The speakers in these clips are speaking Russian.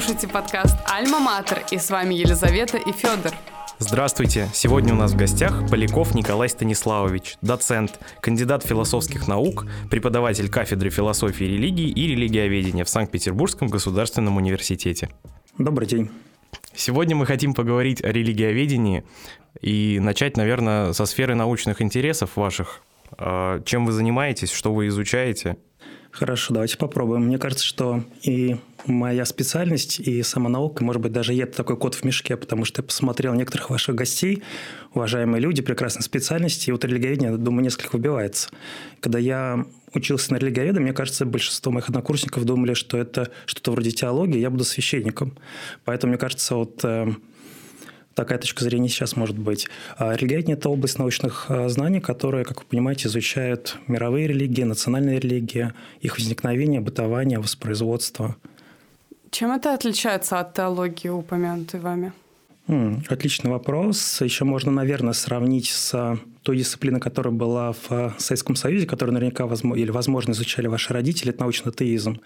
слушаете подкаст «Альма Матер» и с вами Елизавета и Федор. Здравствуйте! Сегодня у нас в гостях Поляков Николай Станиславович, доцент, кандидат философских наук, преподаватель кафедры философии и религии и религиоведения в Санкт-Петербургском государственном университете. Добрый день. Сегодня мы хотим поговорить о религиоведении и начать, наверное, со сферы научных интересов ваших. А, чем вы занимаетесь, что вы изучаете? Хорошо, давайте попробуем. Мне кажется, что и моя специальность, и сама наука, может быть, даже это такой кот в мешке, потому что я посмотрел некоторых ваших гостей, уважаемые люди, прекрасной специальности, и вот религиоведение, думаю, несколько выбивается. Когда я учился на религиоведа, мне кажется, большинство моих однокурсников думали, что это что-то вроде теологии, я буду священником. Поэтому, мне кажется, вот э, такая точка зрения сейчас может быть. А религия – это область научных а, знаний, которая, как вы понимаете, изучает мировые религии, национальные религии, их возникновение, бытование, воспроизводство. Чем это отличается от теологии, упомянутой вами? Отличный вопрос. Еще можно, наверное, сравнить с той дисциплиной, которая была в Советском Союзе, которую наверняка возможно, или, возможно, изучали ваши родители, это научный атеизм.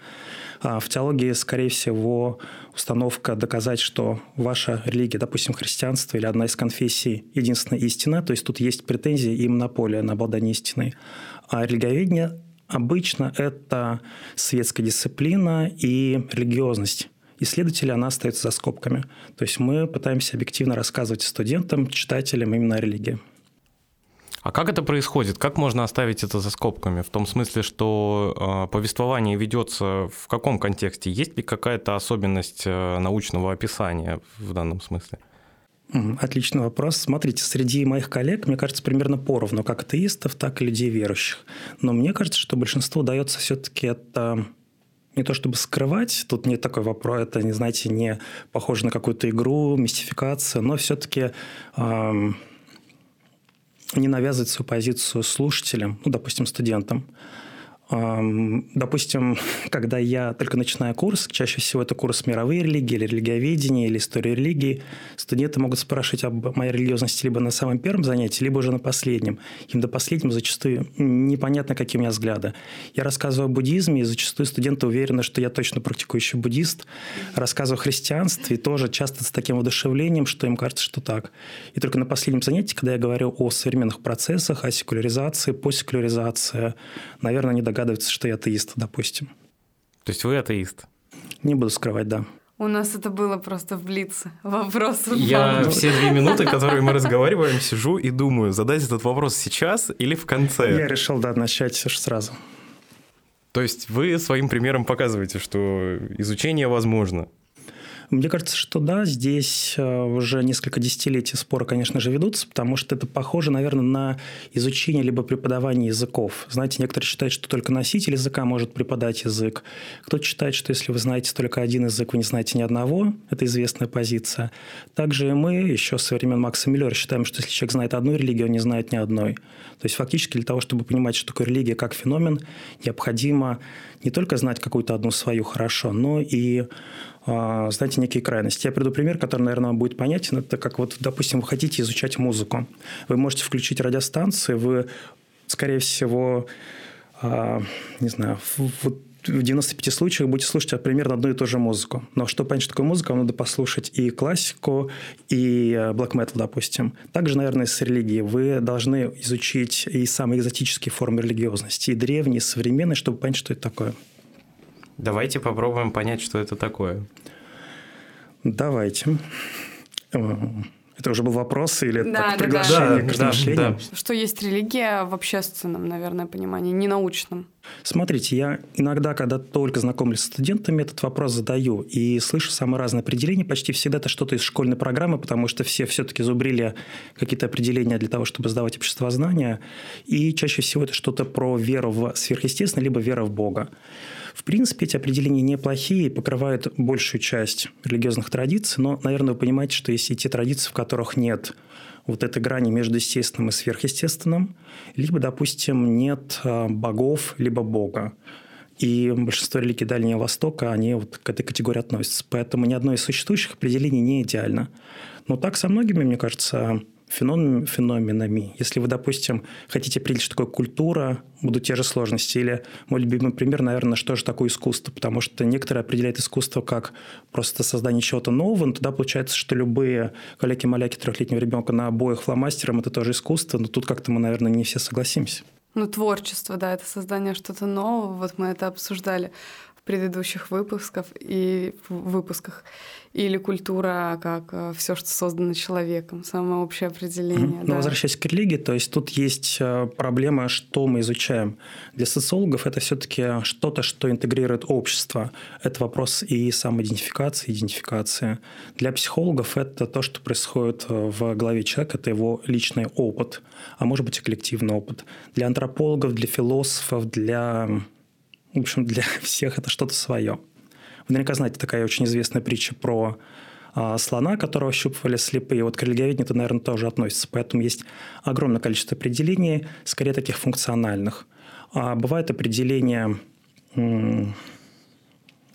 А в теологии, скорее всего, установка доказать, что ваша религия, допустим, христианство или одна из конфессий единственная истина, то есть тут есть претензии и монополия на обладание истиной. А религиоведение обычно это светская дисциплина и религиозность исследователя она остается за скобками. То есть мы пытаемся объективно рассказывать студентам, читателям именно о религии. А как это происходит? Как можно оставить это за скобками? В том смысле, что э, повествование ведется в каком контексте? Есть ли какая-то особенность э, научного описания в данном смысле? Отличный вопрос. Смотрите, среди моих коллег, мне кажется, примерно поровну, как атеистов, так и людей верующих. Но мне кажется, что большинству удается все-таки это не то чтобы скрывать, тут нет такой вопрос, это, не знаете, не похоже на какую-то игру, мистификацию, но все-таки эм, не навязывать свою позицию слушателям, ну, допустим, студентам. Допустим, когда я только начинаю курс, чаще всего это курс мировые религии или религиоведение или история религии, студенты могут спрашивать об моей религиозности либо на самом первом занятии, либо уже на последнем. Им до последнего зачастую непонятно, какие у меня взгляды. Я рассказываю о буддизме, и зачастую студенты уверены, что я точно практикующий буддист. Рассказываю о христианстве, и тоже часто с таким воодушевлением, что им кажется, что так. И только на последнем занятии, когда я говорю о современных процессах, о секуляризации, постсекуляризации, наверное, они догадывается, что я атеист, допустим. То есть вы атеист? Не буду скрывать, да. У нас это было просто в блице. Вопрос. Я вам. все две минуты, которые мы разговариваем, сижу и думаю, задать этот вопрос сейчас или в конце. Я решил, да, начать сразу. То есть вы своим примером показываете, что изучение возможно. Мне кажется, что да, здесь э, уже несколько десятилетий споры, конечно же, ведутся, потому что это похоже, наверное, на изучение либо преподавание языков. Знаете, некоторые считают, что только носитель языка может преподать язык. Кто-то считает, что если вы знаете только один язык, вы не знаете ни одного. Это известная позиция. Также мы еще со времен Макса Миллера считаем, что если человек знает одну религию, он не знает ни одной. То есть фактически для того, чтобы понимать, что такое религия как феномен, необходимо не только знать какую-то одну свою хорошо, но и знаете, некие крайности. Я приду пример, который, наверное, вам будет понятен. Это как вот, допустим, вы хотите изучать музыку. Вы можете включить радиостанцию, вы, скорее всего, а, не знаю, в 95 случаях будете слушать примерно одну и ту же музыку. Но чтобы понять, что такое музыка, вам надо послушать и классику, и black metal, допустим. Также, наверное, с религией. Вы должны изучить и самые экзотические формы религиозности, и древние, и современные, чтобы понять, что это такое. Давайте попробуем понять, что это такое. Давайте. Это уже был вопрос или да, так, да, приглашение да, к размышлению? Да, да. Что есть религия в общественном, наверное, понимании, не научном? Смотрите, я иногда, когда только знакомлюсь с студентами, этот вопрос задаю и слышу самые разные определения. Почти всегда это что-то из школьной программы, потому что все все-таки зубрили какие-то определения для того, чтобы сдавать обществознание. И чаще всего это что-то про веру в сверхъестественное, либо вера в Бога. В принципе, эти определения неплохие, покрывают большую часть религиозных традиций, но, наверное, вы понимаете, что есть и те традиции, в которых нет вот этой грани между естественным и сверхъестественным, либо, допустим, нет а, богов, либо бога. И большинство религий Дальнего Востока, они вот к этой категории относятся. Поэтому ни одно из существующих определений не идеально. Но так со многими, мне кажется, феноменами. Если вы, допустим, хотите определить, что такое культура, будут те же сложности. Или мой любимый пример, наверное, что же такое искусство. Потому что некоторые определяют искусство как просто создание чего-то нового, но тогда получается, что любые каляки-маляки трехлетнего ребенка на обоих фломастером – это тоже искусство, но тут как-то мы, наверное, не все согласимся. Ну, творчество, да, это создание что-то нового. Вот мы это обсуждали предыдущих выпусках и выпусках или культура как э, все, что создано человеком, самое общее определение. Mm-hmm. Да. Но возвращаясь к религии, то есть тут есть э, проблема, что мы изучаем. Для социологов это все-таки что-то, что интегрирует общество. Это вопрос и самоидентификации, идентификации. Для психологов это то, что происходит э, в голове человека, это его личный опыт, а может быть и коллективный опыт. Для антропологов, для философов, для в общем, для всех это что-то свое. Вы наверняка знаете, такая очень известная притча про а, слона, которого щупывали слепые. Вот к религиоведению это, наверное, тоже относится. Поэтому есть огромное количество определений, скорее таких функциональных. А бывают определения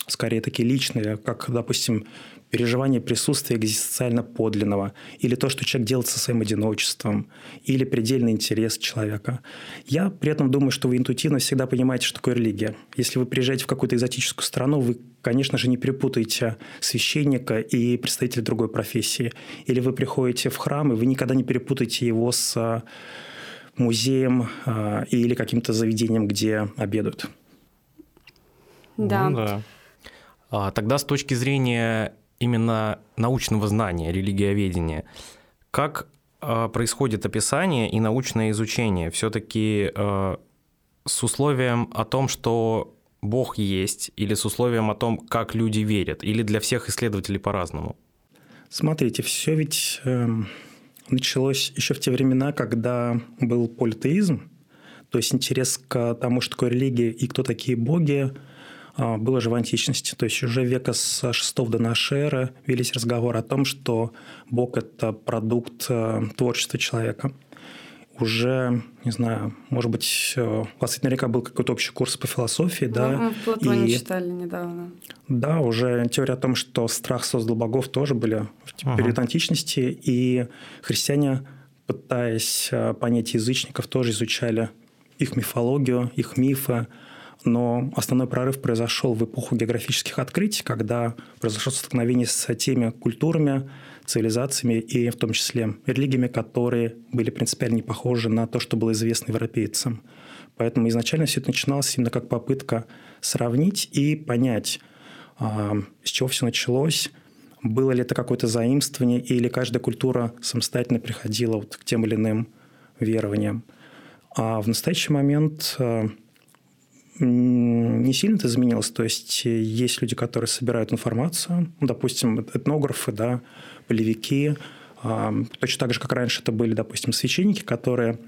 скорее такие личные, как, допустим, переживание присутствия экзистенциально подлинного, или то, что человек делает со своим одиночеством, или предельный интерес человека. Я при этом думаю, что вы интуитивно всегда понимаете, что такое религия. Если вы приезжаете в какую-то экзотическую страну, вы, конечно же, не перепутаете священника и представителя другой профессии. Или вы приходите в храм, и вы никогда не перепутаете его с а, музеем а, или каким-то заведением, где обедают. Да. Ну, да. А, тогда с точки зрения именно научного знания, религиоведения, как а, происходит описание и научное изучение? Все-таки а, с условием о том, что Бог есть, или с условием о том, как люди верят, или для всех исследователей по-разному? Смотрите, все ведь э, началось еще в те времена, когда был политеизм, то есть интерес к тому, что такое религия и кто такие боги, было же в античности. То есть уже века с 6 до нашей эры велись разговоры о том, что Бог – это продукт э, творчества человека. Уже, не знаю, может быть, э, у вас наверняка был какой-то общий курс по философии, ну, да? Мы в Платоне и... читали недавно. Да, уже теория о том, что страх создал богов, тоже были в период ага. античности, и христиане, пытаясь э, понять язычников, тоже изучали их мифологию, их мифы, но основной прорыв произошел в эпоху географических открытий, когда произошло столкновение с теми культурами, цивилизациями и в том числе религиями, которые были принципиально не похожи на то, что было известно европейцам. Поэтому изначально все это начиналось именно как попытка сравнить и понять, а, с чего все началось, было ли это какое-то заимствование, или каждая культура самостоятельно приходила вот к тем или иным верованиям. А в настоящий момент а, не сильно это изменилось. То есть э, есть люди, которые собирают информацию, ну, допустим, этнографы, да, полевики, точно так же, как раньше это были, допустим, священники, которые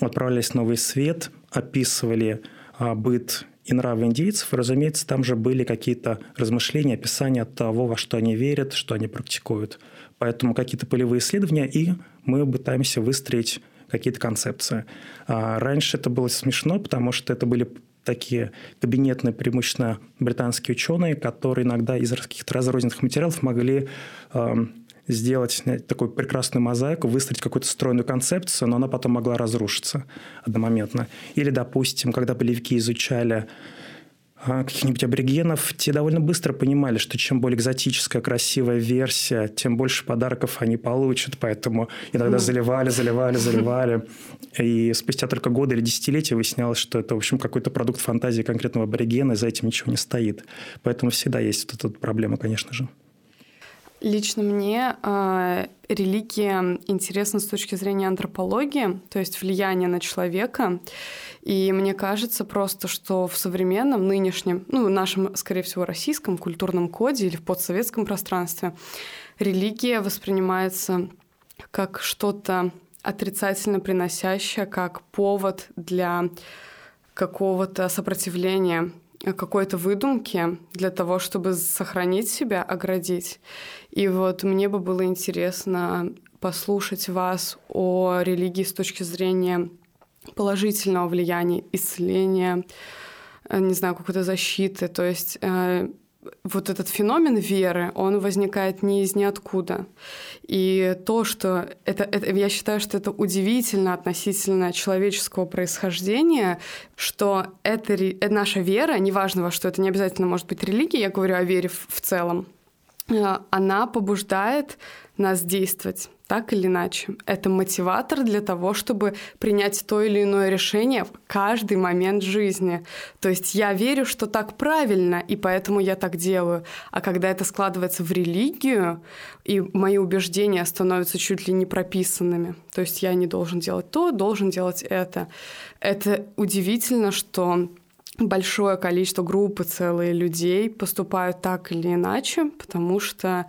отправлялись в Новый Свет, описывали а, быт и нравы индейцев, и, разумеется, там же были какие-то размышления, описания того, во что они верят, что они практикуют. Поэтому какие-то полевые исследования, и мы пытаемся выстроить какие-то концепции. А раньше это было смешно, потому что это были такие кабинетные, преимущественно британские ученые, которые иногда из каких-то разрозненных материалов могли э, сделать такую прекрасную мозаику, выстроить какую-то стройную концепцию, но она потом могла разрушиться одномоментно. Или, допустим, когда болевики изучали каких-нибудь аборигенов, те довольно быстро понимали, что чем более экзотическая, красивая версия, тем больше подарков они получат. Поэтому иногда заливали, заливали, заливали. И спустя только годы или десятилетия выяснялось, что это, в общем, какой-то продукт фантазии конкретного аборигена, и за этим ничего не стоит. Поэтому всегда есть вот эта проблема, конечно же. Лично мне э, религия интересна с точки зрения антропологии, то есть влияние на человека. И мне кажется просто, что в современном, нынешнем, ну, нашем, скорее всего, российском культурном коде или в постсоветском пространстве религия воспринимается как что-то отрицательно приносящее, как повод для какого-то сопротивления какой-то выдумки для того, чтобы сохранить себя, оградить. И вот мне бы было интересно послушать вас о религии с точки зрения положительного влияния, исцеления, э, не знаю, какой-то защиты. То есть э, вот этот феномен веры, он возникает не из ниоткуда. И то, что это, это, я считаю, что это удивительно относительно человеческого происхождения, что это, это наша вера, неважно во что, это не обязательно может быть религия, я говорю о вере в, в целом, она побуждает нас действовать так или иначе. Это мотиватор для того, чтобы принять то или иное решение в каждый момент жизни. То есть я верю, что так правильно, и поэтому я так делаю. А когда это складывается в религию, и мои убеждения становятся чуть ли не прописанными, то есть я не должен делать то, должен делать это. Это удивительно, что большое количество группы целые людей поступают так или иначе, потому что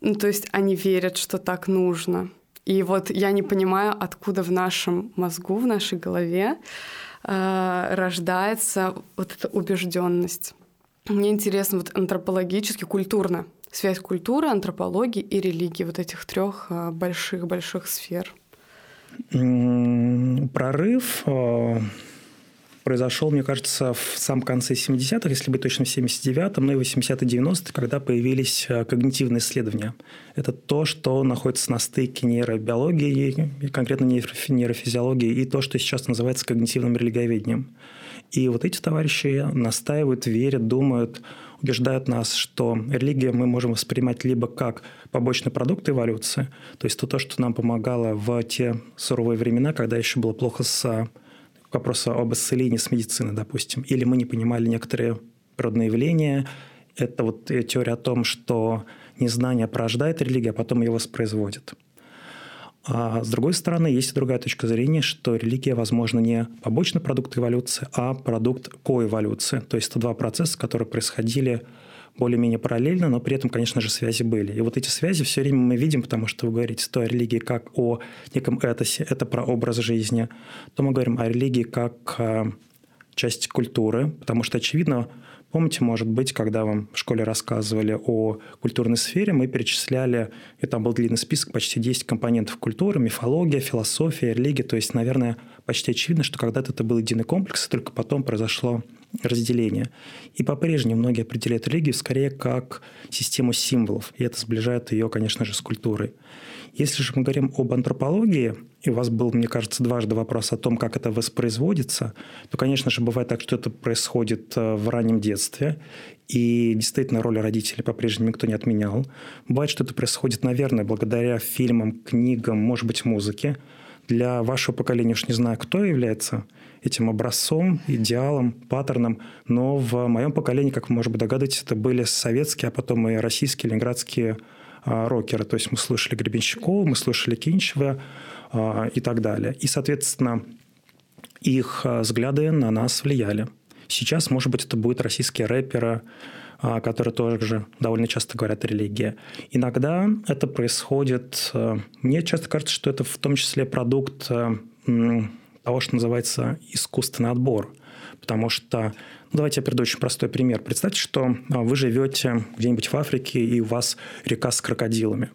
ну, то есть они верят, что так нужно. И вот я не понимаю, откуда в нашем мозгу, в нашей голове э, рождается вот эта убежденность. Мне интересно вот антропологически, культурно, связь культуры, антропологии и религии, вот этих трех э, больших-больших сфер. Прорыв э, произошел, мне кажется, в самом конце 70-х, если быть точно, в 79-м, ну и 80-90-е, когда появились э, когнитивные исследования. Это то, что находится на стыке нейробиологии, конкретно нейрофизиологии, и то, что сейчас называется когнитивным религиоведением. И вот эти товарищи настаивают, верят, думают, убеждают нас, что религия мы можем воспринимать либо как побочный продукт эволюции, то есть то, что нам помогало в те суровые времена, когда еще было плохо с вопроса об исцелении с медицины, допустим, или мы не понимали некоторые природные явления. Это вот теория о том, что незнание порождает религию, а потом ее воспроизводит. А с другой стороны, есть и другая точка зрения, что религия, возможно, не побочный продукт эволюции, а продукт коэволюции. То есть это два процесса, которые происходили более-менее параллельно, но при этом, конечно же, связи были. И вот эти связи все время мы видим, потому что вы говорите то о религии как о неком этосе, это про образ жизни, то мы говорим о религии как о части культуры, потому что, очевидно, Помните, может быть, когда вам в школе рассказывали о культурной сфере, мы перечисляли, и там был длинный список, почти 10 компонентов культуры, мифология, философия, религия. То есть, наверное, почти очевидно, что когда-то это был единый комплекс, и только потом произошло разделение. И по-прежнему многие определяют религию скорее как систему символов, и это сближает ее, конечно же, с культурой. Если же мы говорим об антропологии, и у вас был, мне кажется, дважды вопрос о том, как это воспроизводится, то, конечно же, бывает так, что это происходит э, в раннем детстве, и действительно роль родителей по-прежнему никто не отменял. Бывает, что это происходит, наверное, благодаря фильмам, книгам, может быть, музыке. Для вашего поколения уж не знаю, кто является этим образцом, идеалом, паттерном. Но в моем поколении, как вы, может быть, догадываетесь, это были советские, а потом и российские, ленинградские а, рокеры. То есть мы слышали Гребенщикова, мы слышали Кинчева и так далее. И, соответственно, их а, взгляды на нас влияли. Сейчас, может быть, это будут российские рэперы, которые тоже довольно часто говорят о религии. Иногда это происходит... Мне часто кажется, что это в том числе продукт того, что называется искусственный отбор. Потому что, ну, давайте я приведу очень простой пример. Представьте, что а, вы живете где-нибудь в Африке, и у вас река с крокодилами.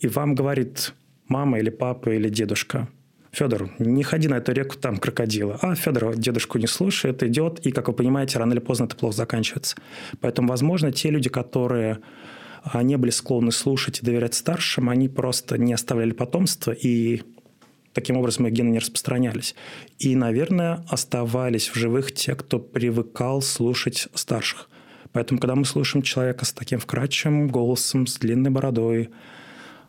И вам говорит мама или папа или дедушка, Федор, не ходи на эту реку, там крокодилы. А Федор дедушку не слушает, идет, и, как вы понимаете, рано или поздно это плохо заканчивается. Поэтому, возможно, те люди, которые а, не были склонны слушать и доверять старшим, они просто не оставляли потомство, и Таким образом, их гены не распространялись. И, наверное, оставались в живых те, кто привыкал слушать старших. Поэтому, когда мы слушаем человека с таким вкрадчивым голосом, с длинной бородой,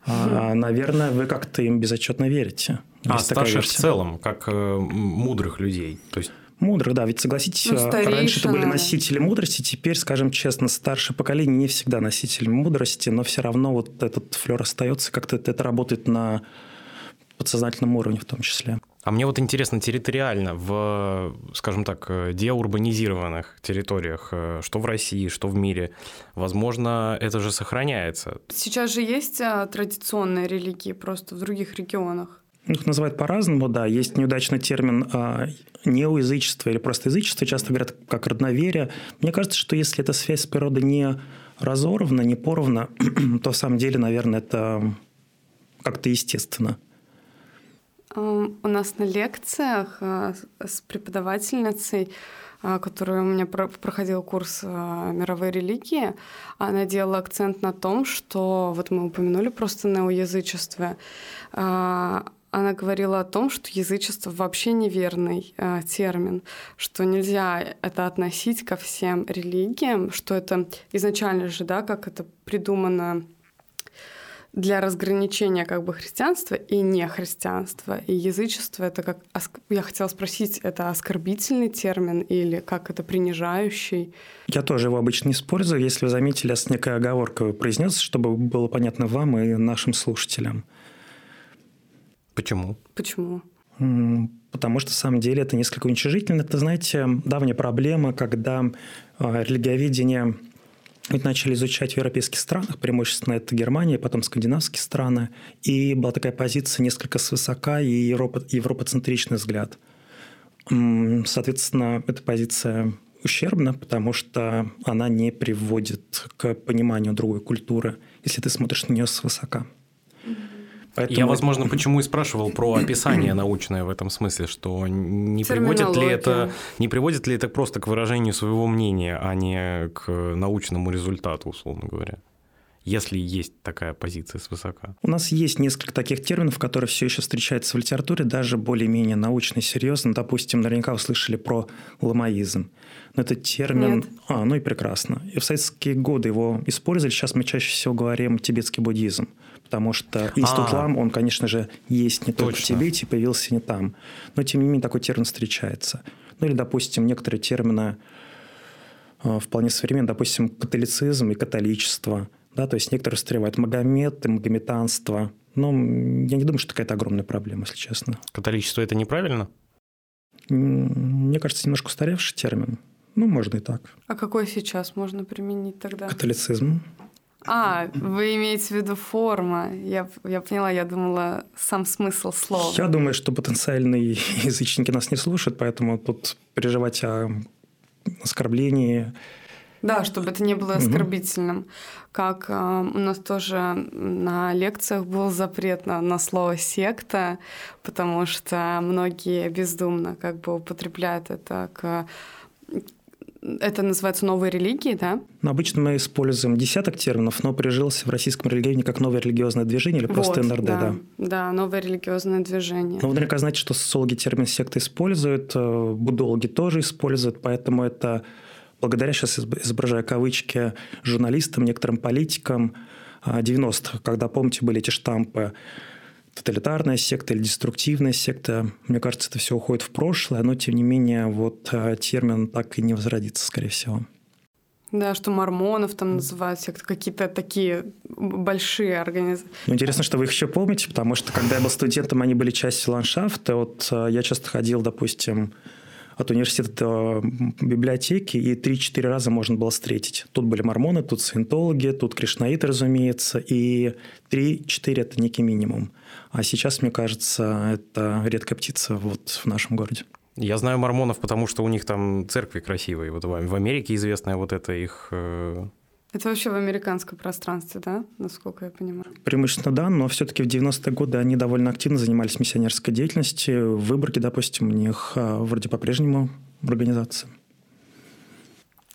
а, наверное, вы как-то им безотчетно верите. А старших в целом, как э, мудрых людей. То есть Мудрых, да. Ведь согласитесь, ну, раньше это были носители мудрости, теперь, скажем честно, старшее поколение не всегда носитель мудрости, но все равно вот этот флер остается, как-то это работает на подсознательном уровне в том числе. А мне вот интересно территориально, в, скажем так, деурбанизированных территориях, э, что в России, что в мире, возможно, это же сохраняется. Сейчас же есть а, традиционные религии просто в других регионах. Их называют по-разному, да. Есть неудачный термин а, неоязычество или просто язычество, часто говорят как родноверие. Мне кажется, что если эта связь с природой не разорвана, не порвана, то в самом деле, наверное, это как-то естественно. У нас на лекциях э, с преподавательницей а, которая у меня проходил курс а, мировой религии, она делала акцент на том, что вот мы упомянули просто неоязычество. Она говорила о том, что язычество вообще неверный э, термин, что нельзя это относить ко всем религиям, что это изначально же, да, как это придумано для разграничения как бы христианства и нехристианства. И язычество — это как... Я хотела спросить, это оскорбительный термин или как это принижающий? Я тоже его обычно не использую. Если вы заметили, я с некой оговоркой произнес, чтобы было понятно вам и нашим слушателям. Почему? Почему? Потому что, на самом деле, это несколько уничижительно. Это, знаете, давняя проблема, когда а, религиоведение ведь начали изучать в европейских странах, преимущественно это Германия, потом скандинавские страны, и была такая позиция несколько свысока и европа, европоцентричный взгляд. Соответственно, эта позиция ущербна, потому что она не приводит к пониманию другой культуры, если ты смотришь на нее свысока. Поэтому... Я, возможно, почему и спрашивал про описание научное в этом смысле, что не приводит ли это не приводит ли это просто к выражению своего мнения, а не к научному результату, условно говоря если есть такая позиция свысока? У нас есть несколько таких терминов, которые все еще встречаются в литературе, даже более-менее научно и серьезно. Допустим, наверняка вы слышали про ламаизм. Но это термин... Нет. А, ну и прекрасно. И в советские годы его использовали. Сейчас мы чаще всего говорим тибетский буддизм потому что институт а, лам, он, конечно же, есть не только точно. в Тибете, появился не там. Но, тем не менее, такой термин встречается. Ну или, допустим, некоторые термины э, вполне современные, допустим, католицизм и католичество. Да, то есть некоторые встревают Магомед и магометанство. Но я не думаю, что какая-то огромная проблема, если честно. Католичество – это неправильно? Мне кажется, немножко устаревший термин. Ну, можно и так. А какой сейчас можно применить тогда? Католицизм. А, вы имеете в виду форма. Я, я поняла, я думала, сам смысл слова. Я думаю, что потенциальные язычники нас не слушают, поэтому тут переживать о оскорблении. Да, чтобы это не было оскорбительным. Угу. Как э, у нас тоже на лекциях был запрет на, на слово секта, потому что многие бездумно как бы употребляют это к это называется новые религии, да? Ну, обычно мы используем десяток терминов, но прижился в российском религионе как новое религиозное движение или просто вот, НРД, да. Да, да новое религиозное движение. Ну, вы наверняка знаете, что социологи термин секты используют, э, будологи тоже используют, поэтому это благодаря, сейчас изображаю кавычки, журналистам, некоторым политикам 90-х, а, когда, помните, были эти штампы тоталитарная секта или деструктивная секта. Мне кажется, это все уходит в прошлое, но тем не менее вот э, термин так и не возродится, скорее всего. Да, что мормонов там называют, какие-то такие большие организации. Ну, интересно, что вы их еще помните, потому что когда я был студентом, они были частью ландшафта. Вот э, я часто ходил, допустим, от университета до библиотеки, и 3-4 раза можно было встретить. Тут были мормоны, тут саентологи, тут кришнаиты, разумеется, и 3-4 – это некий минимум. А сейчас, мне кажется, это редкая птица вот в нашем городе. Я знаю мормонов, потому что у них там церкви красивые. Вот в Америке известная вот это их э, это вообще в американском пространстве, да, насколько я понимаю? Преимущественно да, но все-таки в 90-е годы они довольно активно занимались миссионерской деятельностью. В Выборге, допустим, у них а, вроде по-прежнему организация.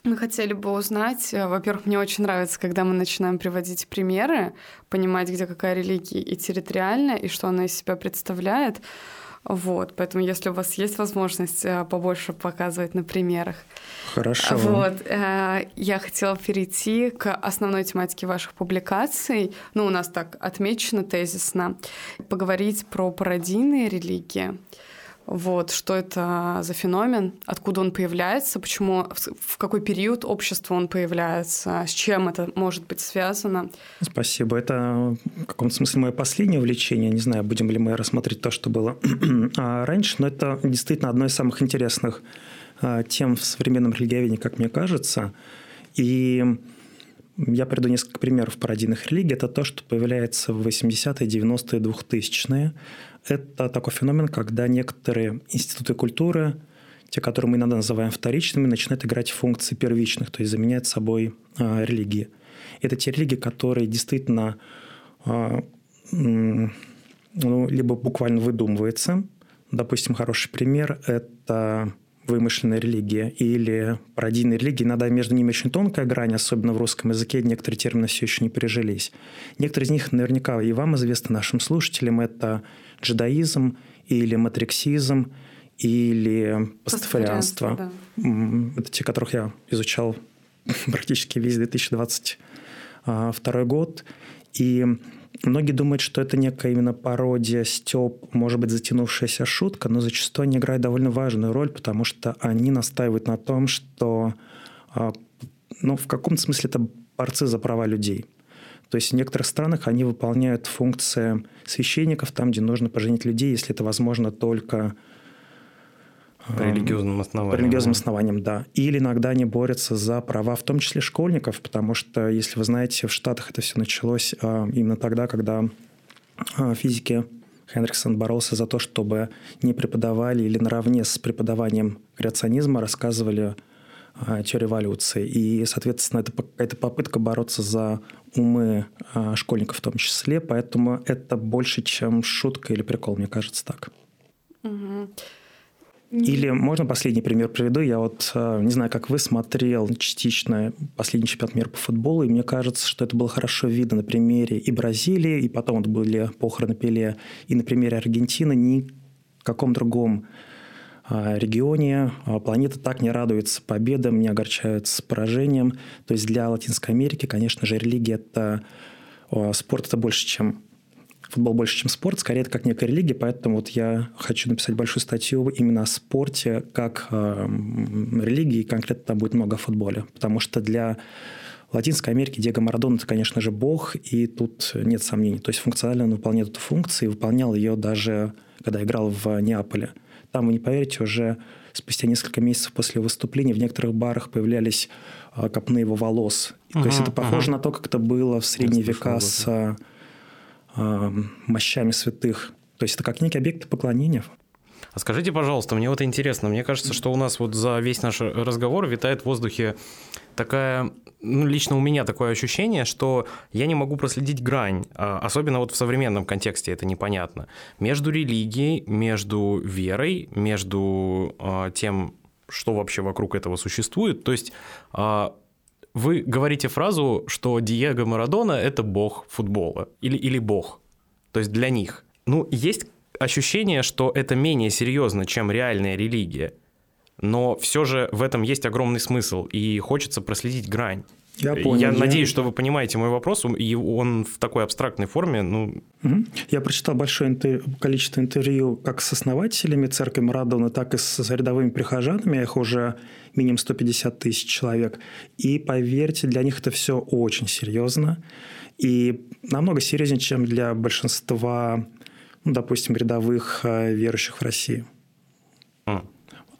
Мы хотели бы узнать, э, во-первых, мне очень нравится, когда мы начинаем приводить примеры, понимать, где какая религия и территориальная, и что она из себя представляет. Вот, поэтому если у вас есть возможность э, побольше показывать на примерах. Хорошо. Вот, э, я хотела перейти к основной тематике ваших публикаций. Ну, у нас так отмечено тезисно. Поговорить про пародийные религии. Вот, что это за феномен, откуда он появляется, почему, в какой период общества он появляется, с чем это может быть связано. Спасибо. Это в каком-то смысле мое последнее увлечение. Не знаю, будем ли мы рассматривать то, что было а раньше, но это действительно одно из самых интересных а, тем в современном религиоведении, как мне кажется. И я приведу несколько примеров пародийных религий. Это то, что появляется в 80-е, 90-е, 2000-е это такой феномен, когда некоторые институты культуры, те, которые мы иногда называем вторичными, начинают играть функции первичных, то есть заменять собой э, религии. Это те религии, которые действительно э, ну, либо буквально выдумываются. Допустим, хороший пример – это вымышленная религия или пародийная религия. Иногда между ними очень тонкая грань, особенно в русском языке. Некоторые термины все еще не прижились. Некоторые из них наверняка и вам известны, нашим слушателям. Это джедаизм или матриксизм или пастафарианство. Да. Это те, которых я изучал практически весь 2022 год. И Многие думают, что это некая именно пародия, степ, может быть, затянувшаяся шутка, но зачастую они играют довольно важную роль, потому что они настаивают на том, что а, ну, в каком-то смысле это борцы за права людей. То есть в некоторых странах они выполняют функции священников там, где нужно поженить людей, если это возможно только по религиозным основаниям. По религиозным основаниям, да. Или иногда они борются за права, в том числе школьников, потому что, если вы знаете, в Штатах это все началось а, именно тогда, когда а, физики Хенриксон боролся за то, чтобы не преподавали или наравне с преподаванием креационизма рассказывали а, теорию эволюции. И, соответственно, это какая-то попытка бороться за умы школьников в том числе, поэтому это больше, чем шутка или прикол, мне кажется так. Угу. Или можно последний пример приведу? Я вот э, не знаю, как вы смотрел частично последний чемпионат мира по футболу, и мне кажется, что это было хорошо видно на примере и Бразилии, и потом вот были похороны Пеле, и на примере Аргентины, ни в каком другом регионе э, планета так не радуется победам, не огорчается поражением. То есть для Латинской Америки, конечно же, религия – это спорт – это больше, чем футбол больше, чем спорт, скорее это как некая религия, поэтому вот я хочу написать большую статью именно о спорте как э, религии, конкретно там будет много о футболе, потому что для Латинской Америки Диего Марадона – это, конечно же, бог, и тут нет сомнений. То есть функционально он выполняет эту функцию, и выполнял ее даже, когда играл в Неаполе. Там, вы не поверите, уже спустя несколько месяцев после выступления в некоторых барах появлялись э, копны его волос. Uh-huh, то есть это похоже uh-huh. на то, как это было в средние века с мощами святых. То есть это как некий объект поклонения. А скажите, пожалуйста, мне вот интересно, мне кажется, что у нас вот за весь наш разговор витает в воздухе такая, ну, лично у меня такое ощущение, что я не могу проследить грань, а, особенно вот в современном контексте это непонятно, между религией, между верой, между а, тем, что вообще вокруг этого существует. То есть а, вы говорите фразу, что Диего Марадона – это бог футбола или, или бог, то есть для них. Ну, есть ощущение, что это менее серьезно, чем реальная религия, но все же в этом есть огромный смысл, и хочется проследить грань. Я понял. Я, я надеюсь, что вы понимаете мой вопрос, и он в такой абстрактной форме. Ну... Я прочитал большое интер... количество интервью как с основателями церкви Марадона, так и с рядовыми прихожанами. Их уже минимум 150 тысяч человек. И поверьте, для них это все очень серьезно. И намного серьезнее, чем для большинства, ну, допустим, рядовых э, верующих в России. Mm.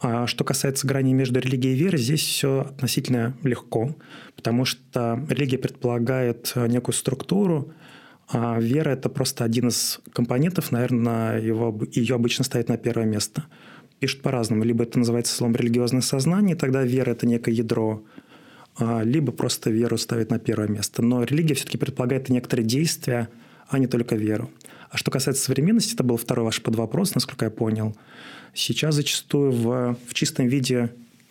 А что касается грани между религией и верой, здесь все относительно легко, потому что религия предполагает э, некую структуру, а вера – это просто один из компонентов, наверное, его, ее обычно ставят на первое место. Пишут по-разному. Либо это называется словом религиозное сознание, тогда вера – это некое ядро, а, либо просто веру ставят на первое место. Но религия все-таки предполагает некоторые действия, а не только веру. А что касается современности, это был второй ваш подвопрос, насколько я понял – Сейчас зачастую в, в чистом виде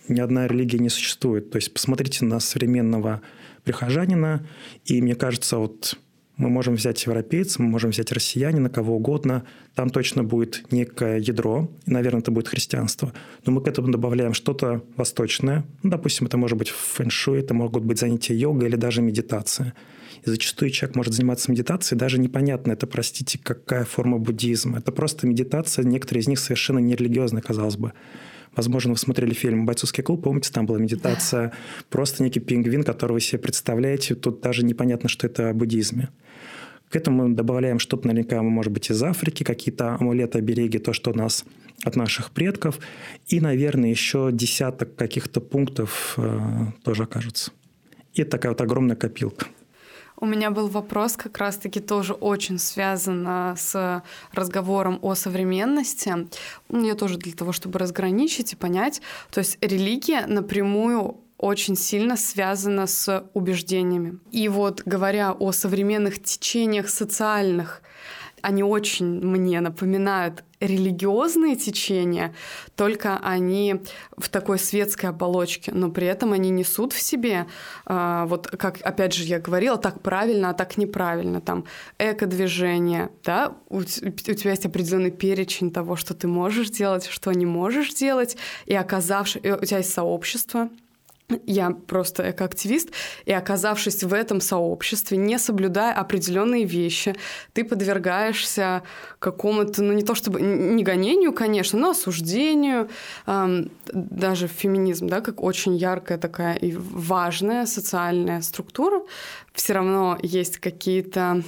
ни одна религия не существует. То есть посмотрите на современного прихожанина, и мне кажется, вот мы можем взять европейца, мы можем взять россиянина, кого угодно, там точно будет некое ядро, и, наверное, это будет христианство. Но мы к этому добавляем что-то восточное. Ну, допустим, это может быть фэншуй, это могут быть занятия йогой или даже медитация. И зачастую человек может заниматься медитацией, даже непонятно, это, простите, какая форма буддизма. Это просто медитация, некоторые из них совершенно нерелигиозные, казалось бы. Возможно, вы смотрели фильм «Бойцовский клуб», помните, там была медитация, да. просто некий пингвин, которого вы себе представляете, тут даже непонятно, что это о буддизме. К этому мы добавляем что-то наверняка, может быть, из Африки, какие-то амулеты, обереги, то, что у нас от наших предков, и, наверное, еще десяток каких-то пунктов э, тоже окажется. И такая вот огромная копилка. У меня был вопрос как раз-таки тоже очень связан с разговором о современности. Мне тоже для того, чтобы разграничить и понять. То есть религия напрямую очень сильно связана с убеждениями. И вот говоря о современных течениях социальных, они очень мне напоминают религиозные течения, только они в такой светской оболочке, но при этом они несут в себе, э, вот как, опять же, я говорила, так правильно, а так неправильно, там, эко-движение, да, у, у тебя есть определенный перечень того, что ты можешь делать, что не можешь делать, и оказавшись, у тебя есть сообщество, я просто экоактивист, и оказавшись в этом сообществе, не соблюдая определенные вещи, ты подвергаешься какому-то, ну не то чтобы не гонению, конечно, но осуждению, эм, даже феминизм, да, как очень яркая такая и важная социальная структура, все равно есть какие-то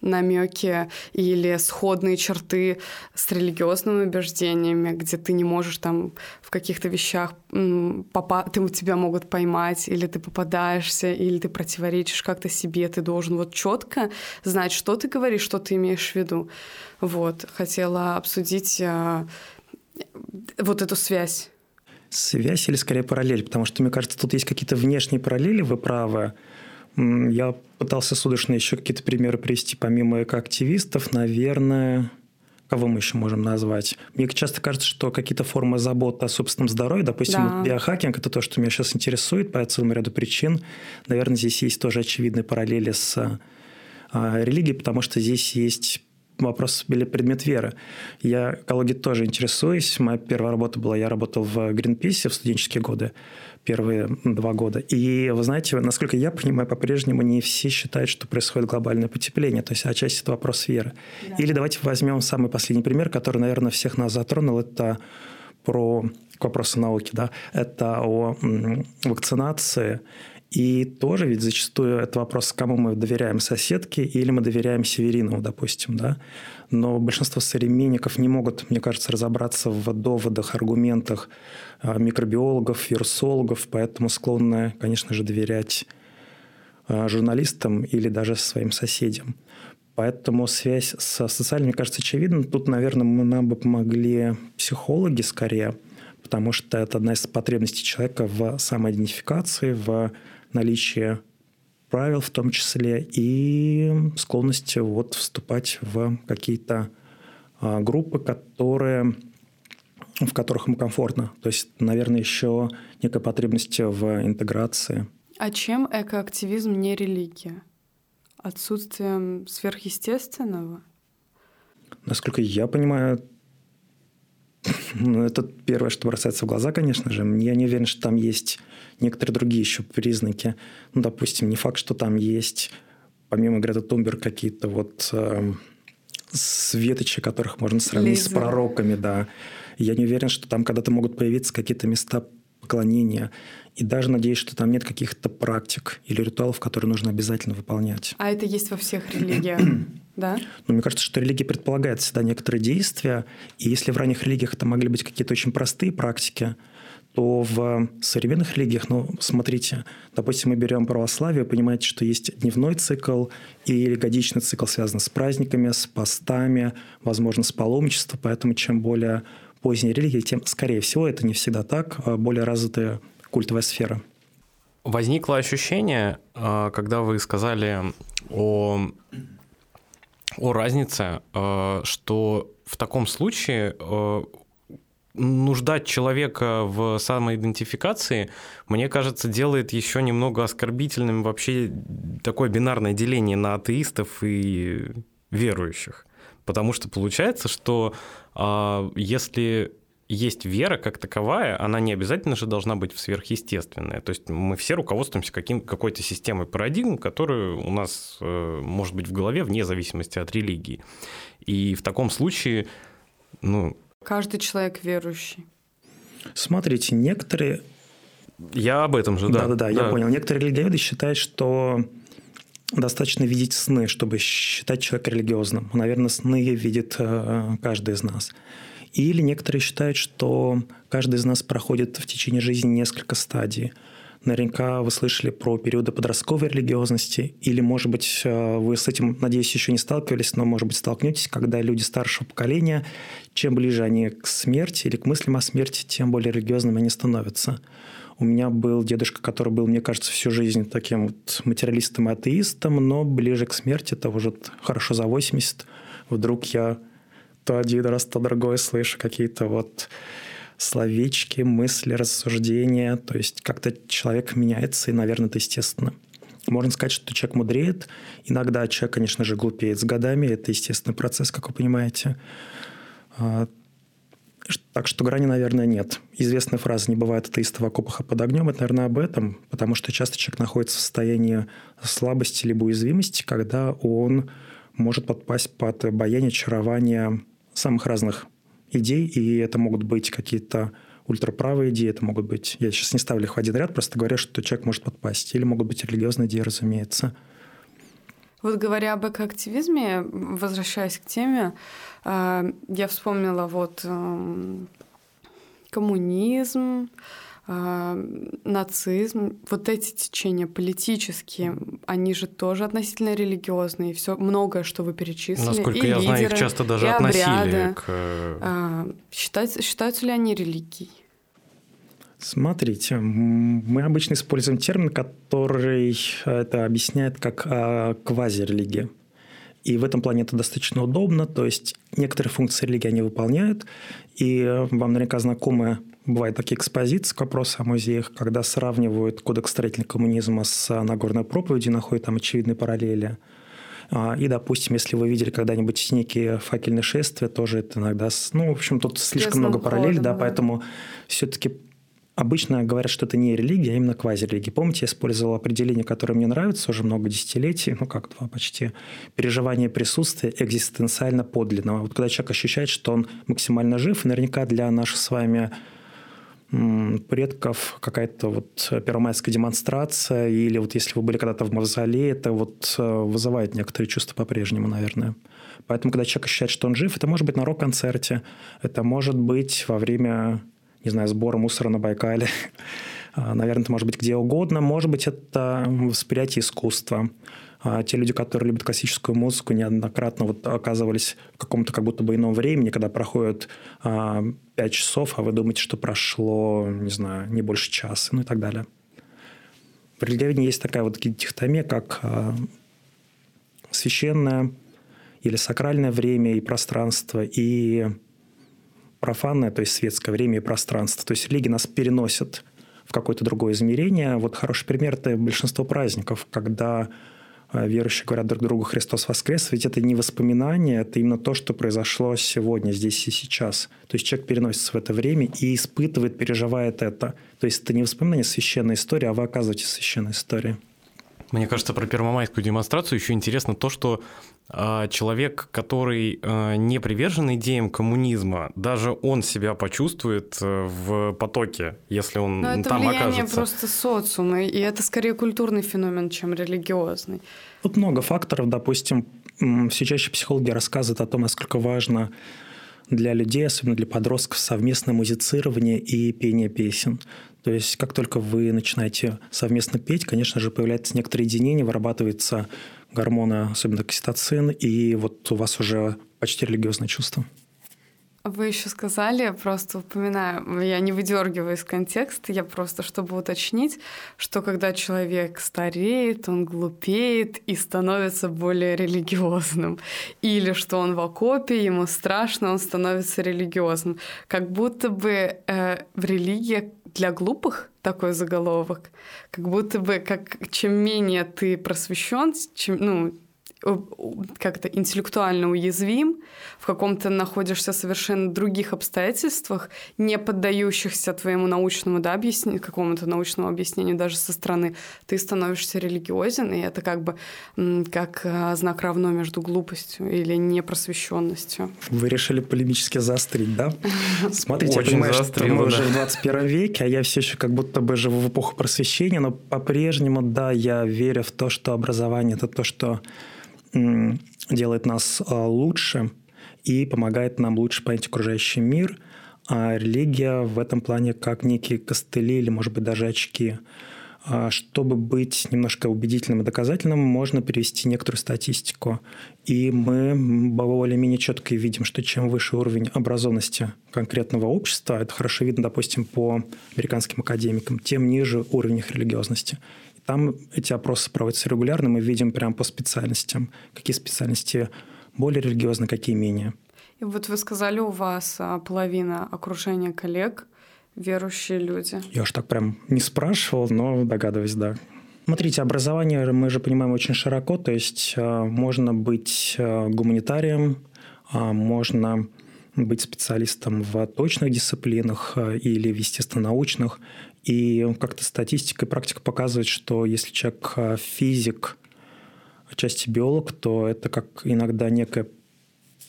намеки или сходные черты с религиозными убеждениями, где ты не можешь там в каких-то вещах попа- ты, тебя могут поймать, или ты попадаешься, или ты противоречишь как-то себе, ты должен вот четко знать, что ты говоришь, что ты имеешь в виду. Вот, хотела обсудить а, вот эту связь. Связь или скорее параллель, потому что, мне кажется, тут есть какие-то внешние параллели, вы правы, я пытался судочно еще какие-то примеры привести, помимо экоактивистов, наверное, кого мы еще можем назвать? Мне часто кажется, что какие-то формы заботы о собственном здоровье, допустим, да. биохакинг – это то, что меня сейчас интересует по целому ряду причин. Наверное, здесь есть тоже очевидные параллели с а, религией, потому что здесь есть вопрос или предмет веры. Я экологией тоже интересуюсь. Моя первая работа была, я работал в Гринписе в студенческие годы первые два года. И вы знаете, насколько я понимаю, по-прежнему не все считают, что происходит глобальное потепление. То есть отчасти это вопрос веры. Да. Или давайте возьмем самый последний пример, который, наверное, всех нас затронул. Это про к вопросу науки, да, это о вакцинации. И тоже ведь зачастую это вопрос, кому мы доверяем, соседке или мы доверяем Северинову, допустим, да. Но большинство современников не могут, мне кажется, разобраться в доводах, аргументах а, микробиологов, вирусологов, поэтому склонны, конечно же, доверять а, журналистам или даже своим соседям. Поэтому связь со социальной, мне кажется, очевидна. Тут, наверное, мы, нам бы помогли психологи скорее, потому что это одна из потребностей человека в самоидентификации, в наличии правил в том числе и склонности вот вступать в какие-то а, группы, которые в которых ему комфортно. То есть, наверное, еще некая потребность в интеграции. А чем экоактивизм не религия? Отсутствием сверхъестественного? Насколько я понимаю, это первое, что бросается в глаза, конечно же. Я не уверен, что там есть некоторые другие еще признаки. Ну, допустим, не факт, что там есть, помимо Грета Тумберг, какие-то вот э, светочи, которых можно сравнить Лиза. с пророками, да. Я не уверен, что там когда-то могут появиться какие-то места поклонения. И даже надеюсь, что там нет каких-то практик или ритуалов, которые нужно обязательно выполнять. А это есть во всех религиях, да? Ну, мне кажется, что религия предполагает всегда некоторые действия. И если в ранних религиях это могли быть какие-то очень простые практики, то в современных религиях, ну, смотрите, допустим, мы берем православие, понимаете, что есть дневной цикл или годичный цикл, связанный с праздниками, с постами, возможно, с паломничеством, поэтому чем более поздней религии, тем, скорее всего, это не всегда так, а более развитая культовая сфера. Возникло ощущение, а, когда вы сказали о, о разнице, а, что в таком случае нуждать человека в самоидентификации, мне кажется, делает еще немного оскорбительным вообще такое бинарное деление на атеистов и верующих. Потому что получается, что если есть вера как таковая, она не обязательно же должна быть сверхъестественная. То есть мы все руководствуемся каким, какой-то системой парадигм, которая у нас э, может быть в голове вне зависимости от религии. И в таком случае, ну... Каждый человек верующий. Смотрите, некоторые... Я об этом же, да. Да-да-да, я понял. Некоторые религиоведы считают, что достаточно видеть сны, чтобы считать человека религиозным. Наверное, сны видит э, каждый из нас. Или некоторые считают, что каждый из нас проходит в течение жизни несколько стадий. Наверняка вы слышали про периоды подростковой религиозности, или, может быть, э, вы с этим, надеюсь, еще не сталкивались, но, может быть, столкнетесь, когда люди старшего поколения, чем ближе они к смерти или к мыслям о смерти, тем более религиозными они становятся. У меня был дедушка, который был, мне кажется, всю жизнь таким вот материалистом и атеистом, но ближе к смерти, это уже хорошо за 80, вдруг я то один раз, то другой слышу какие-то вот словечки, мысли, рассуждения. То есть как-то человек меняется, и, наверное, это естественно. Можно сказать, что человек мудреет. Иногда человек, конечно же, глупеет с годами. Это естественный процесс, как вы понимаете. Так что грани, наверное, нет. Известная фраза «не бывает атеиста в окопах, а под огнем» – это, наверное, об этом, потому что часто человек находится в состоянии слабости либо уязвимости, когда он может подпасть под обаяние, очарование самых разных идей, и это могут быть какие-то ультраправые идеи, это могут быть... Я сейчас не ставлю их в один ряд, просто говорю, что человек может подпасть. Или могут быть религиозные идеи, разумеется. Вот говоря об экоактивизме, возвращаясь к теме, э, я вспомнила вот эм, коммунизм, э, нацизм, вот эти течения политические, они же тоже относительно религиозные, все многое, что вы перечислили. Насколько и я лидеры, знаю, их часто даже и относили обряды. к... э, считаются, считаются ли они религией? Смотрите, мы обычно используем термин, который это объясняет как а, квазирелигия. И в этом плане это достаточно удобно, то есть некоторые функции религии они выполняют, и вам наверняка знакомы бывают такие экспозиции к вопросу о музеях, когда сравнивают кодекс строительного коммунизма с Нагорной проповедью, находят там очевидные параллели. А, И, допустим, если вы видели когда-нибудь некие факельные шествия, тоже это иногда... Ну, в общем, тут слишком Крестным много параллелей, да, да. поэтому все-таки обычно говорят, что это не религия, а именно квазирелигия. Помните, я использовал определение, которое мне нравится уже много десятилетий, ну как два почти, переживание присутствия экзистенциально подлинного. Вот когда человек ощущает, что он максимально жив, наверняка для наших с вами предков какая-то вот первомайская демонстрация, или вот если вы были когда-то в мавзолее, это вот э, вызывает некоторые чувства по-прежнему, наверное. Поэтому, когда человек ощущает, что он жив, это может быть на рок-концерте, это может быть во время, не знаю, сбора мусора на Байкале, А, наверное, это может быть где угодно, может быть, это восприятие искусства. А Те люди, которые любят классическую музыку, неоднократно вот оказывались в каком-то как будто бы ином времени, когда проходит а, 5 часов, а вы думаете, что прошло, не знаю, не больше часа, ну и так далее. В религии есть такая вот дихотомия, как а, священное или сакральное время и пространство, и профанное, то есть светское время и пространство. То есть религия нас переносит в какое-то другое измерение. Вот хороший пример – это большинство праздников, когда э, верующие говорят друг другу «Христос воскрес», ведь это не воспоминание, это именно то, что произошло сегодня, здесь и сейчас. То есть человек переносится в это время и испытывает, переживает это. То есть это не воспоминание священной истории, а вы оказываетесь в священной истории. Мне кажется, про первомайскую демонстрацию еще интересно то, что человек, который а, не привержен идеям коммунизма, даже он себя почувствует э, в потоке, если он Но это там влияние окажется. просто социума, и это скорее культурный феномен, чем религиозный. Тут много факторов. Допустим, все чаще психологи рассказывают о том, насколько важно для людей, особенно для подростков, совместное музицирование и пение песен. То есть, как только вы начинаете совместно петь, конечно же, появляется некоторое единение, вырабатывается гормоны, особенно окситоцин, и вот у вас уже почти религиозное чувство. Вы еще сказали, просто упоминаю, я не выдергиваю из контекста, я просто, чтобы уточнить, что когда человек стареет, он глупеет и становится более религиозным. Или что он в окопе, ему страшно, он становится религиозным. Как будто бы э, в религии для глупых такой заголовок, как будто бы как чем менее ты просвещен, чем, ну, как-то интеллектуально уязвим, в каком-то находишься совершенно других обстоятельствах, не поддающихся твоему научному да, объяснению, какому-то научному объяснению даже со стороны, ты становишься религиозен, и это как бы как а, знак равно между глупостью или непросвещенностью. Вы решили полемически заострить, да? Смотрите, Очень я понимаю, что заострило, мы да. уже в 21 веке, а я все еще как будто бы живу в эпоху просвещения, но по-прежнему, да, я верю в то, что образование – это то, что делает нас а, лучше и помогает нам лучше понять окружающий мир, а религия в этом плане как некие костыли или, может быть, даже очки. А Чтобы быть немножко убедительным и доказательным, можно привести некоторую статистику. И мы более-менее четко видим, что чем выше уровень образованности конкретного общества, это хорошо видно, допустим, по американским академикам, тем ниже уровень их религиозности. Там эти опросы проводятся регулярно, мы видим прямо по специальностям, какие специальности более религиозны, какие менее. И вот вы сказали, у вас а, половина окружения коллег верующие люди. Я уж так прям не спрашивал, но догадываюсь, да. Смотрите, образование мы же понимаем очень широко, то есть а, можно быть а, гуманитарием, можно быть специалистом в точных дисциплинах или в естественно-научных. И как-то статистика и практика показывает, что если человек физик, отчасти биолог, то это как иногда некая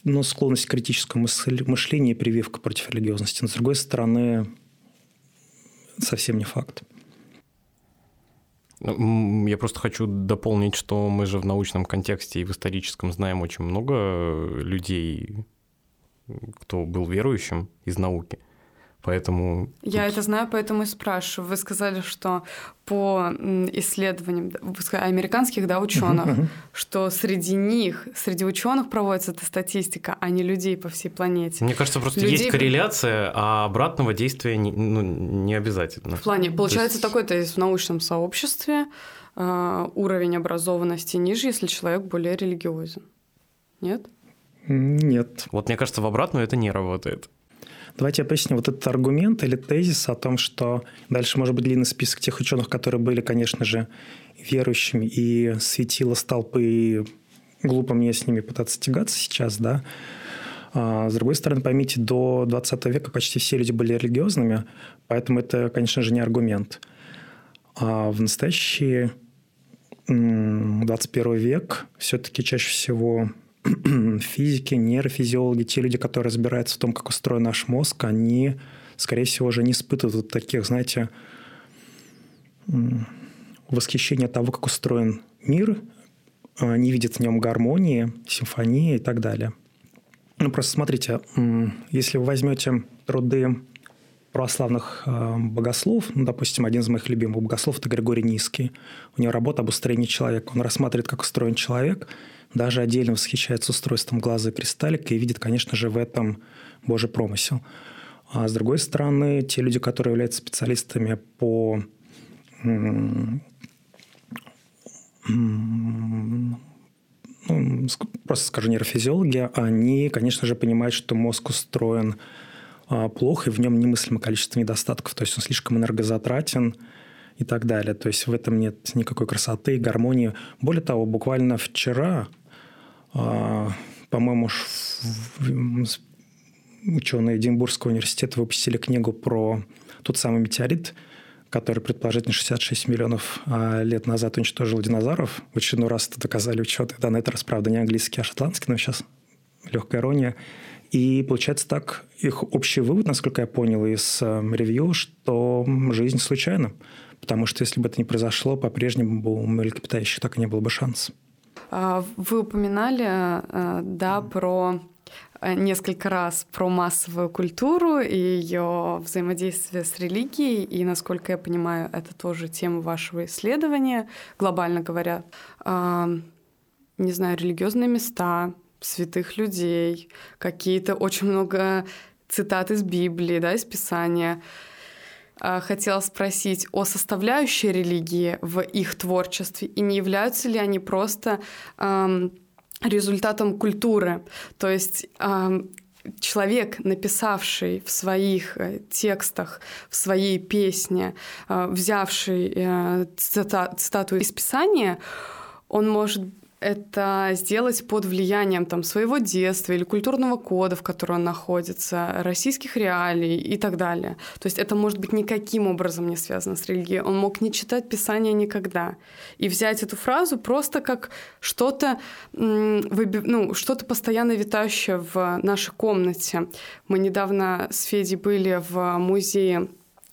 ну, склонность к критическому мышлению и прививка против религиозности. Но, с другой стороны, совсем не факт. Ну, я просто хочу дополнить, что мы же в научном контексте и в историческом знаем очень много людей, кто был верующим из науки. Поэтому... Я тут... это знаю, поэтому и спрашиваю. Вы сказали, что по исследованиям американских да, ученых, uh-huh, uh-huh. что среди них, среди ученых проводится эта статистика, а не людей по всей планете. Мне кажется, просто людей... есть корреляция, а обратного действия не, ну, не обязательно. В плане, получается, То есть... такой-то есть в научном сообществе э, уровень образованности ниже, если человек более религиозен. Нет? Нет. Вот мне кажется, в обратную это не работает. Давайте я поясню. Вот этот аргумент или тезис о том, что дальше может быть длинный список тех ученых, которые были, конечно же, верующими и светило столпы, и глупо мне с ними пытаться тягаться сейчас, да. А с другой стороны, поймите, до 20 века почти все люди были религиозными, поэтому это, конечно же, не аргумент. А в настоящий 21 век все-таки чаще всего физики, нейрофизиологи, те люди, которые разбираются в том, как устроен наш мозг, они, скорее всего, уже не испытывают таких, знаете, восхищения того, как устроен мир, не видят в нем гармонии, симфонии и так далее. Ну, просто смотрите, если вы возьмете труды православных э, богослов, ну, допустим, один из моих любимых богослов – это Григорий Низкий. У него работа об устроении человека. Он рассматривает, как устроен человек – даже отдельно восхищается устройством глаза и кристаллика и видит, конечно же, в этом Божий промысел. А с другой стороны, те люди, которые являются специалистами по ну, просто скажу, нейрофизиологи, они, конечно же, понимают, что мозг устроен а, плохо, и в нем немыслимое количество недостатков. То есть он слишком энергозатратен, и так далее. То есть в этом нет никакой красоты, гармонии. Более того, буквально вчера, а, по-моему, ученые Эдинбургского университета выпустили книгу про тот самый метеорит, который предположительно 66 миллионов а, лет назад уничтожил динозавров. В очередной раз это доказали ученые. Да, на этот раз, правда, не английский, а шотландский, но сейчас легкая ирония. И получается так, их общий вывод, насколько я понял из э, ревью, что жизнь случайна. Потому что если бы это не произошло, по-прежнему бы у млекопитающих так и не было бы шанса. А, вы упоминали, э, да, про э, несколько раз про массовую культуру и ее взаимодействие с религией, и, насколько я понимаю, это тоже тема вашего исследования, глобально говоря. А, не знаю, религиозные места, святых людей, какие-то очень много цитат из Библии, да, из Писания — хотела спросить о составляющей религии в их творчестве и не являются ли они просто эм, результатом культуры. То есть эм, человек, написавший в своих э, текстах, в своей песне, э, взявший э, цита цитату из Писания, он может это сделать под влиянием там, своего детства или культурного кода, в котором он находится, российских реалий и так далее. То есть это может быть никаким образом не связано с религией. Он мог не читать Писание никогда. И взять эту фразу просто как что-то ну, что-то постоянно витающее в нашей комнате. Мы недавно с Федей были в музее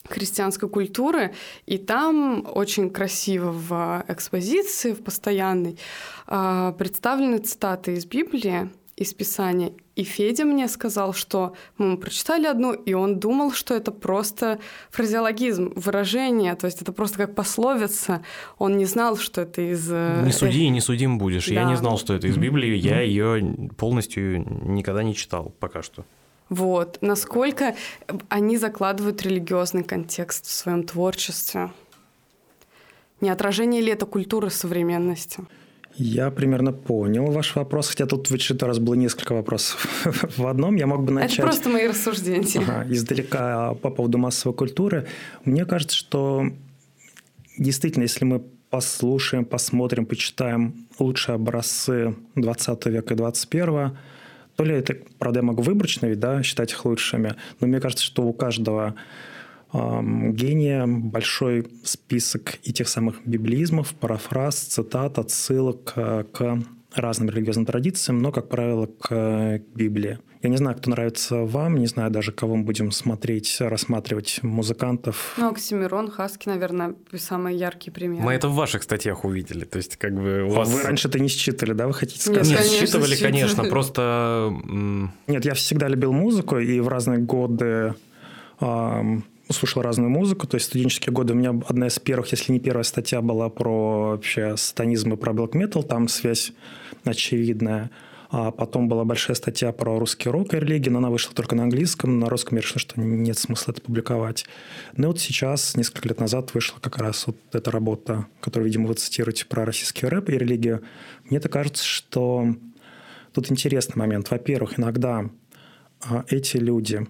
христианской культуры, и там очень красиво в экспозиции, в постоянной, а, представлены цитаты из Библии, из Писания. И Федя мне сказал, что мы прочитали одну, и он думал, что это просто фразеологизм, выражение, то есть это просто как пословица. Он не знал, что это из... Э, не суди и не судим будешь. Да. Я не знал, что это из Библии, я ее полностью никогда не читал пока что. Вот. Насколько они закладывают религиозный контекст в своем творчестве? Не отражение ли это культуры современности? Я примерно понял ваш вопрос, хотя тут в очередной раз было несколько вопросов. в одном я мог бы начать... Это просто мои рассуждения. Ага, издалека по поводу массовой культуры. Мне кажется, что действительно, если мы послушаем, посмотрим, почитаем лучшие образцы 20 века и 21 то ли это, правда, я могу выборочно ведь, да, считать их лучшими, но мне кажется, что у каждого гения большой список и тех самых библизмов, парафраз, цитат, отсылок к разным религиозным традициям, но, как правило, к Библии. Я не знаю, кто нравится вам, не знаю даже, кого мы будем смотреть, рассматривать, музыкантов. Ну, Оксимирон, Хаски, наверное, самые яркие примеры. Мы это в ваших статьях увидели, то есть как бы у вас... Вы раньше это не считали, да, вы хотите сказать? Нет, конечно, считывали, считывали. конечно, просто... Нет, я всегда любил музыку, и в разные годы слушал разную музыку. То есть студенческие годы у меня одна из первых, если не первая статья была про вообще сатанизм и про black metal, там связь очевидная. А потом была большая статья про русский рок и религии, но она вышла только на английском. На русском я решил, что нет смысла это публиковать. Ну и вот сейчас, несколько лет назад, вышла как раз вот эта работа, которую, видимо, вы цитируете про российский рэп и религию. Мне так кажется, что тут интересный момент. Во-первых, иногда а, эти люди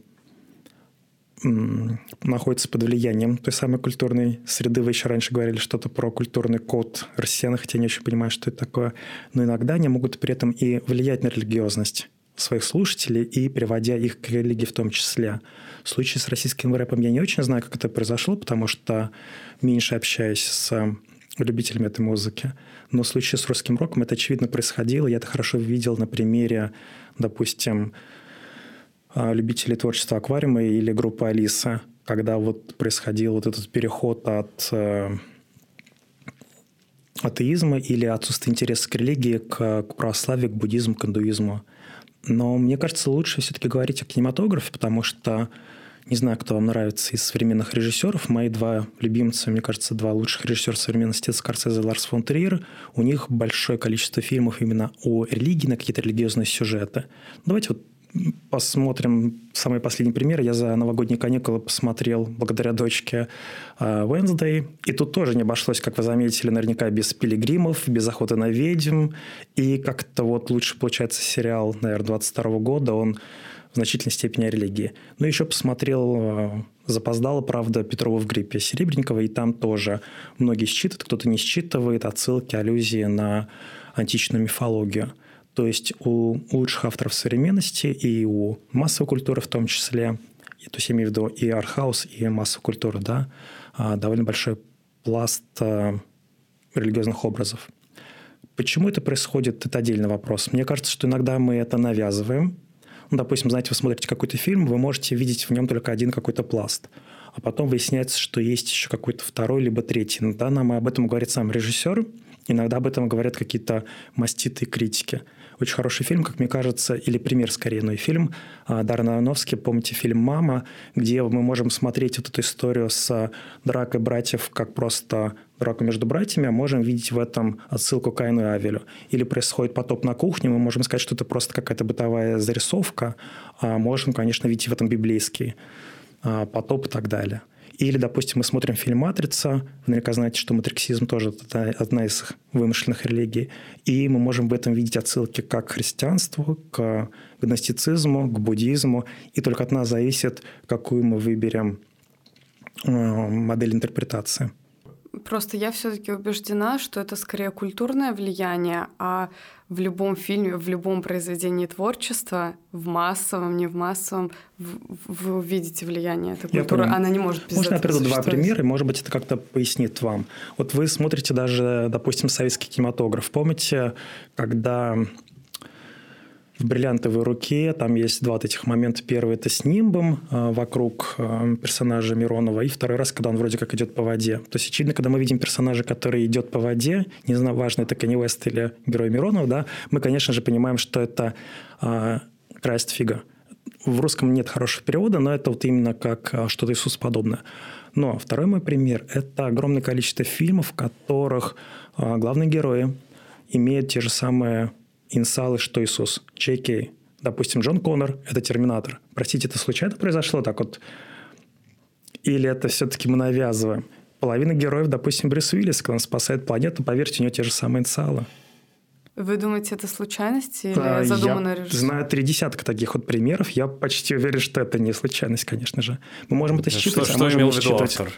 находятся под влиянием той самой культурной среды. Вы еще раньше говорили что-то про культурный код россиян, хотя не очень понимаю, что это такое. Но иногда они могут при этом и влиять на религиозность своих слушателей и приводя их к религии в том числе. В случае с российским рэпом я не очень знаю, как это произошло, потому что меньше общаюсь с любителями этой музыки. Но в случае с русским роком это очевидно происходило. Я это хорошо видел на примере, допустим, любителей творчества аквариума или группы Алиса, когда вот происходил вот этот переход от э, атеизма или отсутствия интереса к религии, к, к православию, к буддизму, к индуизму. Но мне кажется, лучше все-таки говорить о кинематографе, потому что не знаю, кто вам нравится из современных режиссеров. Мои два любимца, мне кажется, два лучших режиссера современности – это Скорсезе и Ларс фон Триер. У них большое количество фильмов именно о религии, на какие-то религиозные сюжеты. Давайте вот посмотрим самый последний пример. Я за новогодние каникулы посмотрел благодаря дочке а, Wednesday. И тут тоже не обошлось, как вы заметили, наверняка без пилигримов, без охоты на ведьм. И как-то вот лучше получается сериал, наверное, 22 года. Он в значительной степени о религии. Но еще посмотрел а, запоздало, правда, Петрова в гриппе Серебренникова, и там тоже многие считывают, кто-то не считывает отсылки, аллюзии на античную мифологию. То есть у лучших авторов современности и у массовой культуры в том числе, то есть я имею в виду и артхаус, и массовую культуру, да, а, довольно большой пласт а, религиозных образов. Почему это происходит, это отдельный вопрос. Мне кажется, что иногда мы это навязываем. Ну, допустим, знаете, вы смотрите какой-то фильм, вы можете видеть в нем только один какой-то пласт. А потом выясняется, что есть еще какой-то второй, либо третий. Иногда нам об этом говорит сам режиссер, иногда об этом говорят какие-то маститые критики. Очень хороший фильм, как мне кажется, или пример скорее, но и фильм а, Даррена Аронофски, помните фильм «Мама», где мы можем смотреть вот эту историю с дракой братьев как просто драку между братьями, а можем видеть в этом отсылку к Каину и Авелю. Или происходит потоп на кухне, мы можем сказать, что это просто какая-то бытовая зарисовка, а можем, конечно, видеть в этом библейский а, потоп и так далее. Или, допустим, мы смотрим фильм «Матрица», вы наверняка знаете, что матриксизм тоже одна из вымышленных религий, и мы можем в этом видеть отсылки как к христианству, к гностицизму, к буддизму, и только от нас зависит, какую мы выберем э, модель интерпретации. Просто я все-таки убеждена, что это скорее культурное влияние, а в любом фильме, в любом произведении творчества, в массовом, не в массовом, вы увидите влияние этой культуры. Она не может без Можно я приведу два примера, и, может быть, это как-то пояснит вам. Вот вы смотрите даже, допустим, советский кинематограф. Помните, когда в бриллиантовой руке. Там есть два вот этих момента. Первый – это с нимбом э, вокруг э, персонажа Миронова. И второй раз, когда он вроде как идет по воде. То есть, очевидно, когда мы видим персонажа, который идет по воде, не знаю, важно, это Канни Вест или герой Миронов, да, мы, конечно же, понимаем, что это э, Крайст Фига. В русском нет хорошего перевода, но это вот именно как э, что-то Иисус подобное. Но второй мой пример – это огромное количество фильмов, в которых главные герои имеют те же самые инициалы, что Иисус, JK. Допустим, Джон Коннор – это терминатор. Простите, это случайно произошло так вот? Или это все-таки мы навязываем? Половина героев, допустим, Брюс Уиллис, когда он спасает планету, поверьте, у него те же самые инициалы. Вы думаете, это случайность или а, задуманная режиссер? знаю три десятка таких вот примеров. Я почти уверен, что это не случайность, конечно же. Мы можем это считать, что, а можем имел виду автор?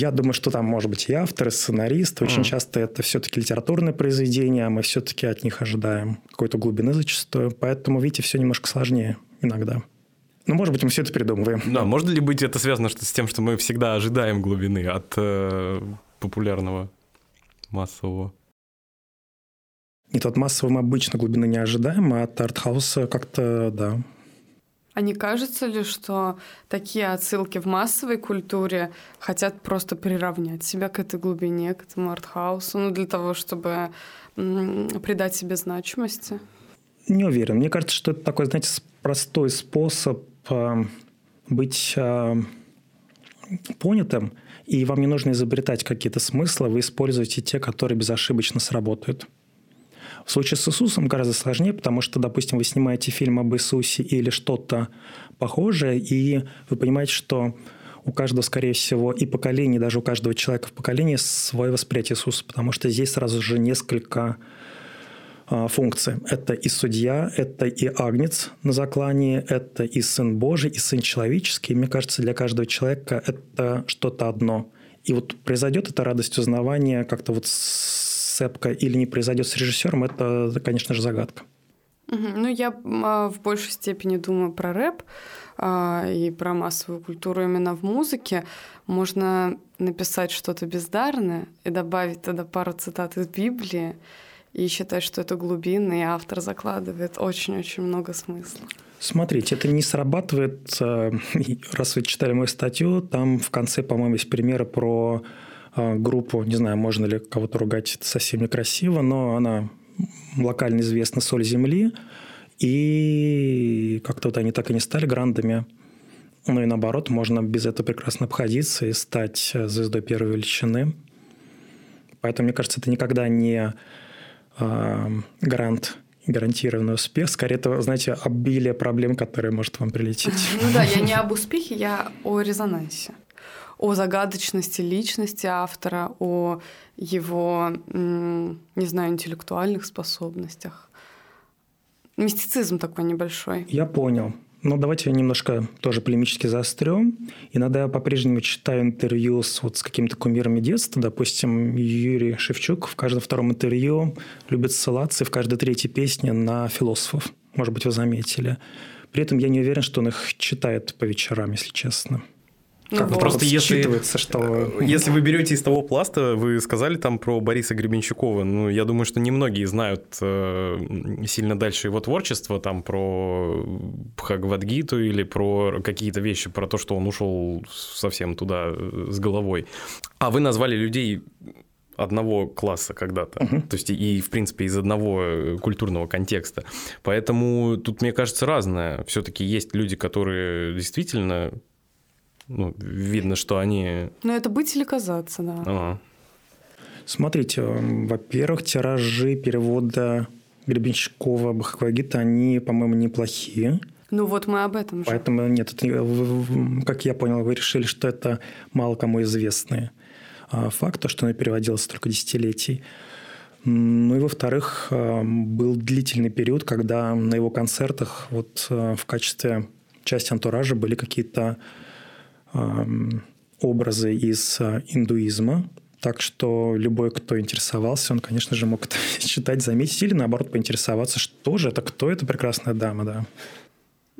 Я думаю, что там может быть и автор, и сценарист. Очень mm. часто это все-таки литературное произведение, а мы все-таки от них ожидаем какой-то глубины зачастую. Поэтому, видите, все немножко сложнее иногда. Ну, может быть, мы все это придумываем. Да, может ли быть это связано с тем, что мы всегда ожидаем глубины от э, популярного массового? Нет, от массового мы обычно глубины не ожидаем, а от артхауса как-то, да, а не кажется ли, что такие отсылки в массовой культуре хотят просто приравнять себя к этой глубине, к этому артхаусу, ну, для того, чтобы придать себе значимости? Не уверен. Мне кажется, что это такой, знаете, простой способ э, быть э, понятым, и вам не нужно изобретать какие-то смыслы, вы используете те, которые безошибочно сработают. В случае с Иисусом гораздо сложнее, потому что, допустим, вы снимаете фильм об Иисусе или что-то похожее, и вы понимаете, что у каждого, скорее всего, и поколений, даже у каждого человека в поколении свое восприятие Иисуса, потому что здесь сразу же несколько а, функций. Это и судья, это и агнец на заклании, это и сын Божий, и сын человеческий. Мне кажется, для каждого человека это что-то одно. И вот произойдет эта радость узнавания как-то вот сцепка или не произойдет с режиссером, это, конечно же, загадка. Ну, я а, в большей степени думаю про рэп а, и про массовую культуру именно в музыке. Можно написать что-то бездарное и добавить тогда пару цитат из Библии и считать, что это глубинно, и автор закладывает очень-очень много смысла. Смотрите, это не срабатывает. Э, раз вы читали мою статью, там в конце, по-моему, есть примеры про а, группу, не знаю, можно ли кого-то ругать, это совсем некрасиво, но она локально известна «Соль земли», и как-то вот они так и не стали грандами. Ну и наоборот, можно без этого прекрасно обходиться и стать звездой первой величины. Поэтому, мне кажется, это никогда не э, грант гарантированный успех. Скорее, это, знаете, обилие проблем, которые может вам прилететь. Ну да, я не об успехе, я о резонансе о загадочности личности автора, о его, не знаю, интеллектуальных способностях. Мистицизм такой небольшой. Я понял. Но давайте немножко тоже полемически заострем. Иногда я по-прежнему читаю интервью с, вот, с какими-то кумирами детства. Допустим, Юрий Шевчук в каждом втором интервью любит ссылаться в каждой третьей песне на философов. Может быть, вы заметили. При этом я не уверен, что он их читает по вечерам, если честно. Как ну, просто если, что... Э, если вы берете из того пласта, вы сказали там про Бориса Гребенщикова, ну, я думаю, что немногие знают э, сильно дальше его творчество, там про Бхагавадгиту или про какие-то вещи, про то, что он ушел совсем туда э, с головой. А вы назвали людей одного класса когда-то, uh-huh. то есть и, в принципе, из одного э, культурного контекста. Поэтому тут, мне кажется, разное. Все-таки есть люди, которые действительно ну, видно, что они... Ну, это быть или казаться, да. Ага. Смотрите, во-первых, тиражи перевода Гребенщикова Бахаквагита, они, по-моему, неплохие. Ну вот мы об этом же. Поэтому нет, это, как я понял, вы решили, что это мало кому известный а, факт, то, что она переводилась столько десятилетий. Ну и во-вторых, а, был длительный период, когда на его концертах вот а, в качестве части антуража были какие-то образы из а, индуизма. Так что любой, кто интересовался, он, конечно же, мог это читать, заметить или, наоборот, поинтересоваться, что же это, кто эта прекрасная дама, да.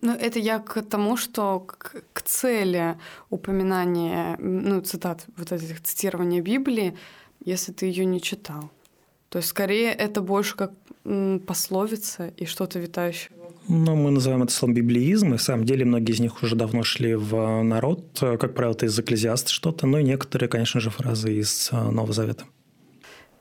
Ну, это я к тому, что к, к цели упоминания, ну, цитат, вот этих цитирования Библии, если ты ее не читал. То есть, скорее, это больше как пословица и что-то витающее ну, мы называем это словом библиизм, и на самом деле многие из них уже давно шли в народ. Как правило, это из Экклезиаста что-то, ну и некоторые, конечно же, фразы из э, Нового Завета.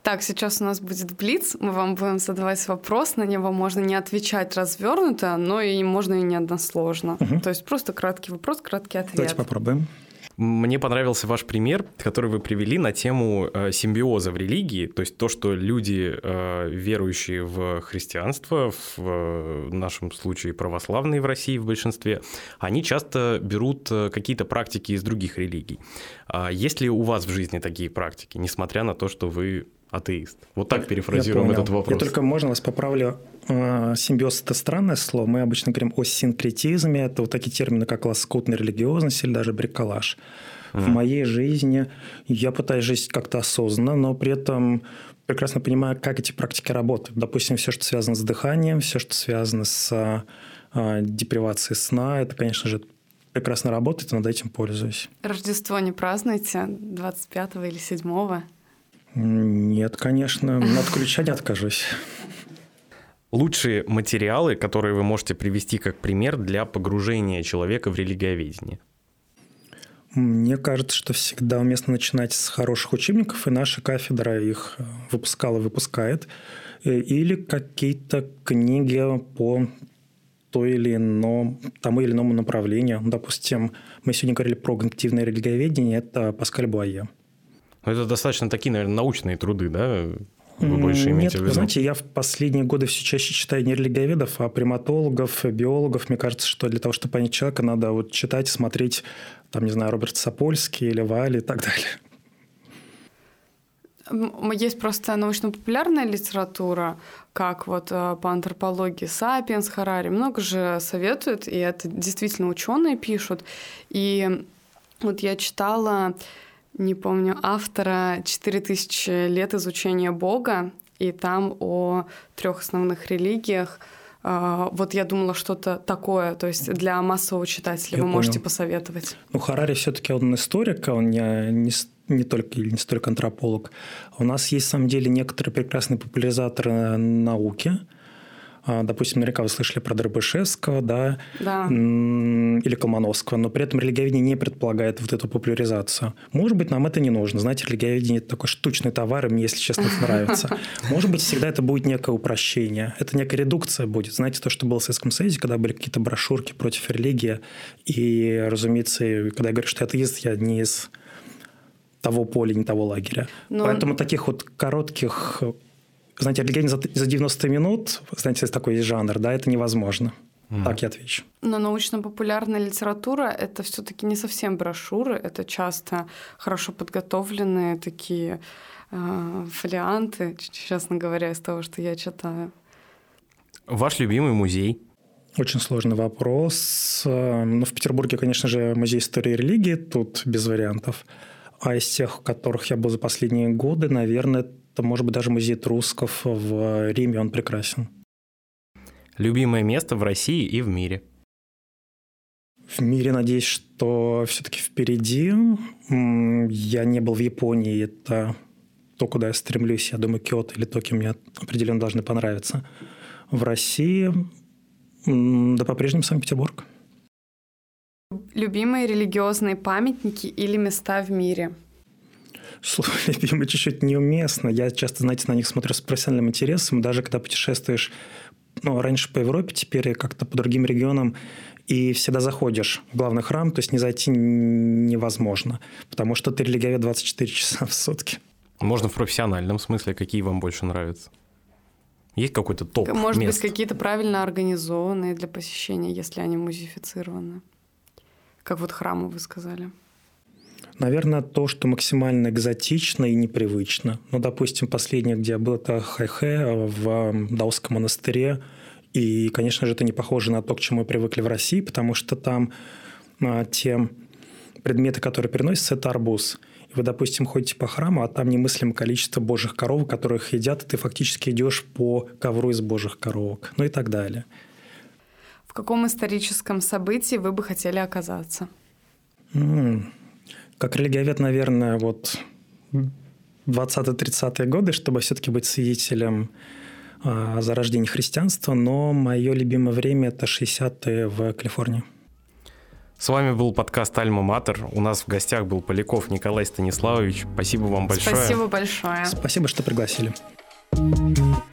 Так, сейчас у нас будет блиц. Мы вам будем задавать вопрос. На него можно не отвечать развернуто, но и можно и не односложно. Угу. То есть просто краткий вопрос, краткий ответ. Давайте попробуем. Мне понравился ваш пример, который вы привели на тему э, симбиоза в религии, то есть то, что люди, э, верующие в христианство, в э, нашем случае православные в России в большинстве, они часто берут какие-то практики из других религий. А есть ли у вас в жизни такие практики, несмотря на то, что вы атеист? Вот так перефразируем этот вопрос. Я только можно вас поправлю. А, симбиоз – это странное слово. Мы обычно говорим о синкретизме. Это вот такие термины, как лоскутная религиозность или даже бриколаж. Mm. В моей жизни я пытаюсь жить как-то осознанно, но при этом прекрасно понимаю, как эти практики работают. Допустим, все, что связано с дыханием, все, что связано с а, депривацией сна, это, конечно же, прекрасно работает, и над этим пользуюсь. Рождество не празднуете 25 или 7 Нет, конечно. От ключа не откажусь. Лучшие материалы, которые вы можете привести как пример для погружения человека в религиоведение? Мне кажется, что всегда уместно начинать с хороших учебников, и наша кафедра их э, выпускала, выпускает. Э, или какие-то книги по той или ином, тому или иному направлению. Допустим, мы сегодня говорили про когнитивное религиоведение, это Паскаль Буае. Ну, это достаточно такие, наверное, научные труды, да? Вы больше имеете Нет, в виду? вы знаете, я в последние годы все чаще читаю не религиоведов, а приматологов, биологов. Мне кажется, что для того, чтобы понять человека, надо вот читать, смотреть, там, не знаю, Роберт Сапольский или Вали и так далее. Есть просто научно-популярная литература, как вот э, по антропологии Сапиенс, Харари. Много же советуют, и это действительно ученые пишут. И вот я читала, не помню, автора «4000 лет изучения Бога», и там о трех основных религиях. Э, вот я думала, что-то такое, то есть для массового читателя я вы понял. можете посоветовать. Ну, Харари все-таки он историк, а он не, не не только или не столько антрополог. У нас есть, на самом деле, некоторые прекрасные популяризаторы науки. А, допустим, наверняка вы слышали про Дробышевского, да, да. или Колмановского, но при этом религиоведение не предполагает вот эту популяризацию. Может быть, нам это не нужно. Знаете, религиоведение – это такой штучный товар, и мне, если честно, это нравится. Может быть, всегда это будет некое упрощение. Это некая редукция будет. Знаете, то, что было в Советском Союзе, когда были какие-то брошюрки против религии, и, разумеется, когда я говорю, что атеист, я не из того поля, не того лагеря. Но... Поэтому таких вот коротких... Знаете, религия за, за 90 минут, знаете, такой есть жанр, да, это невозможно. Mm. Так я отвечу. Но научно-популярная литература – это все таки не совсем брошюры, это часто хорошо подготовленные такие э, фолианты, честно говоря, из того, что я читаю. Ваш любимый музей? Очень сложный вопрос. Э, ну, в Петербурге, конечно же, музей истории и религии, тут без вариантов. А из тех, которых я был за последние годы, наверное, это может быть даже музей Трусков в Риме, он прекрасен. Любимое место в России и в мире? В мире, надеюсь, что все-таки впереди. Я не был в Японии, это то, куда я стремлюсь. Я думаю, Киото или Токио мне определенно должны понравиться. В России, да по-прежнему Санкт-Петербург. Любимые религиозные памятники или места в мире? Слово «любимый» чуть-чуть неуместно. Я часто, знаете, на них смотрю с профессиональным интересом. Даже когда путешествуешь ну, раньше по Европе, теперь как-то по другим регионам, и всегда заходишь в главный храм, то есть не зайти невозможно, потому что ты религиовед 24 часа в сутки. Можно в профессиональном смысле, какие вам больше нравятся? Есть какой-то топ Может мест? быть, какие-то правильно организованные для посещения, если они музифицированы? как вот храмы вы сказали? Наверное, то, что максимально экзотично и непривычно. Ну, допустим, последнее, где я был, это Хайхэ в Даосском монастыре. И, конечно же, это не похоже на то, к чему мы привыкли в России, потому что там а, те предметы, которые переносятся, это арбуз. И вы, допустим, ходите по храму, а там немыслимое количество божьих коров, которых едят, и ты фактически идешь по ковру из божьих коровок, ну и так далее. В каком историческом событии вы бы хотели оказаться? Mm. Как религиовед, наверное, вот 20-30-е годы, чтобы все-таки быть свидетелем а, зарождения христианства, но мое любимое время – это 60-е в Калифорнии. С вами был подкаст «Альма Матер». У нас в гостях был Поляков Николай Станиславович. Спасибо вам большое. Спасибо большое. Спасибо, что пригласили. thank you